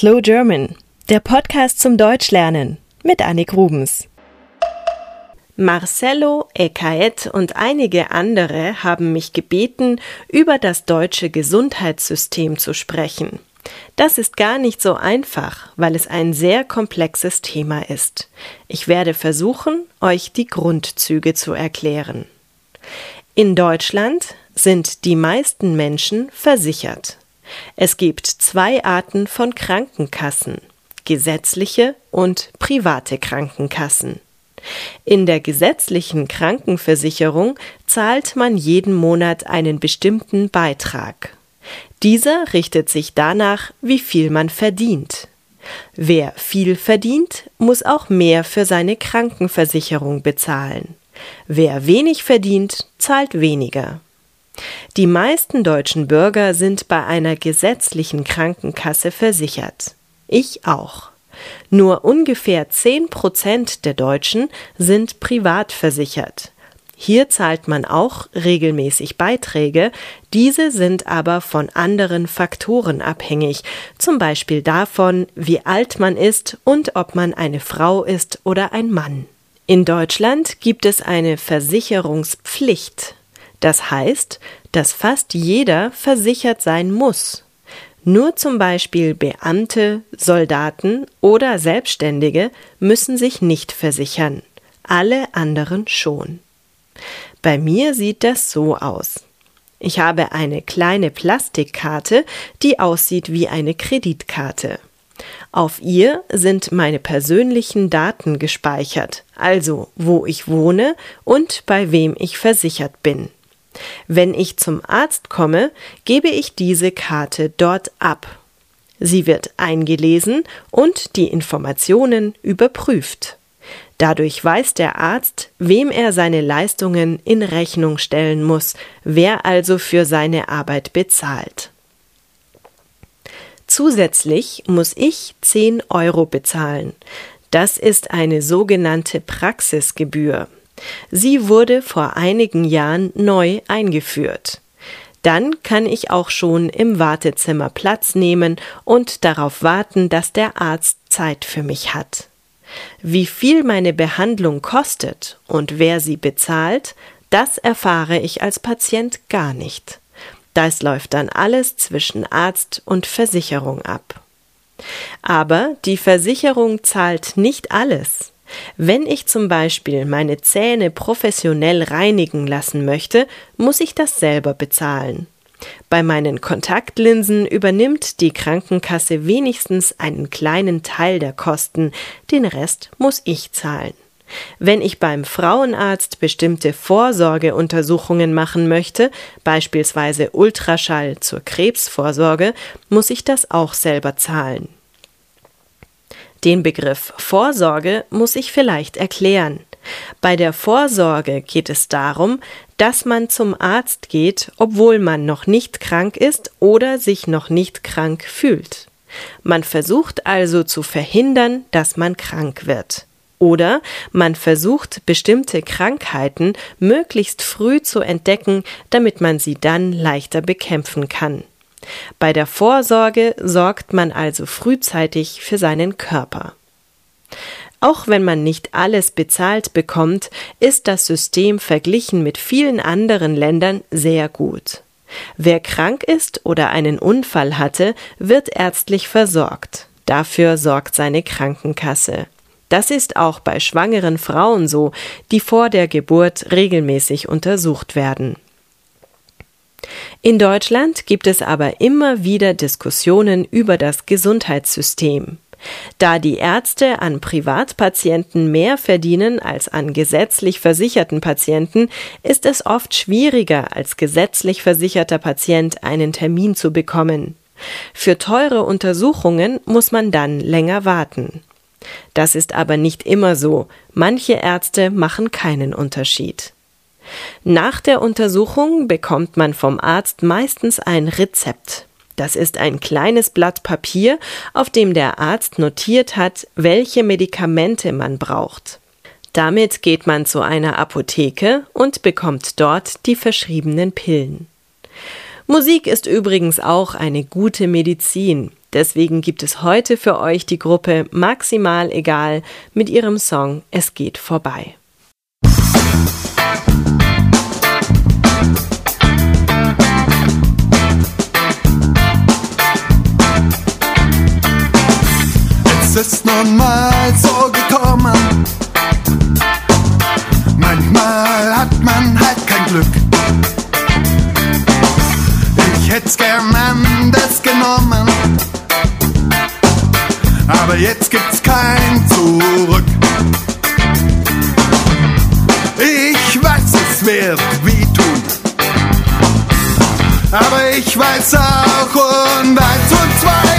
Slow German, der Podcast zum Deutschlernen mit Annik Rubens. Marcello, Ekaet und einige andere haben mich gebeten, über das deutsche Gesundheitssystem zu sprechen. Das ist gar nicht so einfach, weil es ein sehr komplexes Thema ist. Ich werde versuchen, euch die Grundzüge zu erklären. In Deutschland sind die meisten Menschen versichert. Es gibt zwei Arten von Krankenkassen gesetzliche und private Krankenkassen. In der gesetzlichen Krankenversicherung zahlt man jeden Monat einen bestimmten Beitrag. Dieser richtet sich danach, wie viel man verdient. Wer viel verdient, muss auch mehr für seine Krankenversicherung bezahlen. Wer wenig verdient, zahlt weniger. Die meisten deutschen Bürger sind bei einer gesetzlichen Krankenkasse versichert. Ich auch. Nur ungefähr zehn Prozent der Deutschen sind privat versichert. Hier zahlt man auch regelmäßig Beiträge, diese sind aber von anderen Faktoren abhängig, zum Beispiel davon, wie alt man ist und ob man eine Frau ist oder ein Mann. In Deutschland gibt es eine Versicherungspflicht. Das heißt, dass fast jeder versichert sein muss. Nur zum Beispiel Beamte, Soldaten oder Selbstständige müssen sich nicht versichern, alle anderen schon. Bei mir sieht das so aus. Ich habe eine kleine Plastikkarte, die aussieht wie eine Kreditkarte. Auf ihr sind meine persönlichen Daten gespeichert, also wo ich wohne und bei wem ich versichert bin. Wenn ich zum Arzt komme, gebe ich diese Karte dort ab. Sie wird eingelesen und die Informationen überprüft. Dadurch weiß der Arzt, wem er seine Leistungen in Rechnung stellen muss, wer also für seine Arbeit bezahlt. Zusätzlich muss ich 10 Euro bezahlen. Das ist eine sogenannte Praxisgebühr. Sie wurde vor einigen Jahren neu eingeführt. Dann kann ich auch schon im Wartezimmer Platz nehmen und darauf warten, dass der Arzt Zeit für mich hat. Wie viel meine Behandlung kostet und wer sie bezahlt, das erfahre ich als Patient gar nicht. Das läuft dann alles zwischen Arzt und Versicherung ab. Aber die Versicherung zahlt nicht alles. Wenn ich zum Beispiel meine Zähne professionell reinigen lassen möchte, muss ich das selber bezahlen. Bei meinen Kontaktlinsen übernimmt die Krankenkasse wenigstens einen kleinen Teil der Kosten, den Rest muss ich zahlen. Wenn ich beim Frauenarzt bestimmte Vorsorgeuntersuchungen machen möchte, beispielsweise Ultraschall zur Krebsvorsorge, muss ich das auch selber zahlen. Den Begriff Vorsorge muss ich vielleicht erklären. Bei der Vorsorge geht es darum, dass man zum Arzt geht, obwohl man noch nicht krank ist oder sich noch nicht krank fühlt. Man versucht also zu verhindern, dass man krank wird. Oder man versucht bestimmte Krankheiten möglichst früh zu entdecken, damit man sie dann leichter bekämpfen kann. Bei der Vorsorge sorgt man also frühzeitig für seinen Körper. Auch wenn man nicht alles bezahlt bekommt, ist das System verglichen mit vielen anderen Ländern sehr gut. Wer krank ist oder einen Unfall hatte, wird ärztlich versorgt. Dafür sorgt seine Krankenkasse. Das ist auch bei schwangeren Frauen so, die vor der Geburt regelmäßig untersucht werden. In Deutschland gibt es aber immer wieder Diskussionen über das Gesundheitssystem. Da die Ärzte an Privatpatienten mehr verdienen als an gesetzlich versicherten Patienten, ist es oft schwieriger, als gesetzlich versicherter Patient einen Termin zu bekommen. Für teure Untersuchungen muss man dann länger warten. Das ist aber nicht immer so. Manche Ärzte machen keinen Unterschied. Nach der Untersuchung bekommt man vom Arzt meistens ein Rezept. Das ist ein kleines Blatt Papier, auf dem der Arzt notiert hat, welche Medikamente man braucht. Damit geht man zu einer Apotheke und bekommt dort die verschriebenen Pillen. Musik ist übrigens auch eine gute Medizin. Deswegen gibt es heute für euch die Gruppe Maximal Egal mit ihrem Song Es geht vorbei. Es Ich hätt's gern anders genommen. Aber jetzt gibt's kein Zurück. Ich weiß, es wird wehtun. Aber ich weiß auch, und eins und zwei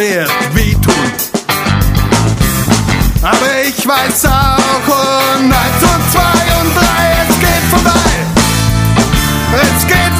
wird wehtun. Aber ich weiß auch, und eins und zwei und drei, es geht vorbei. Es geht vorbei.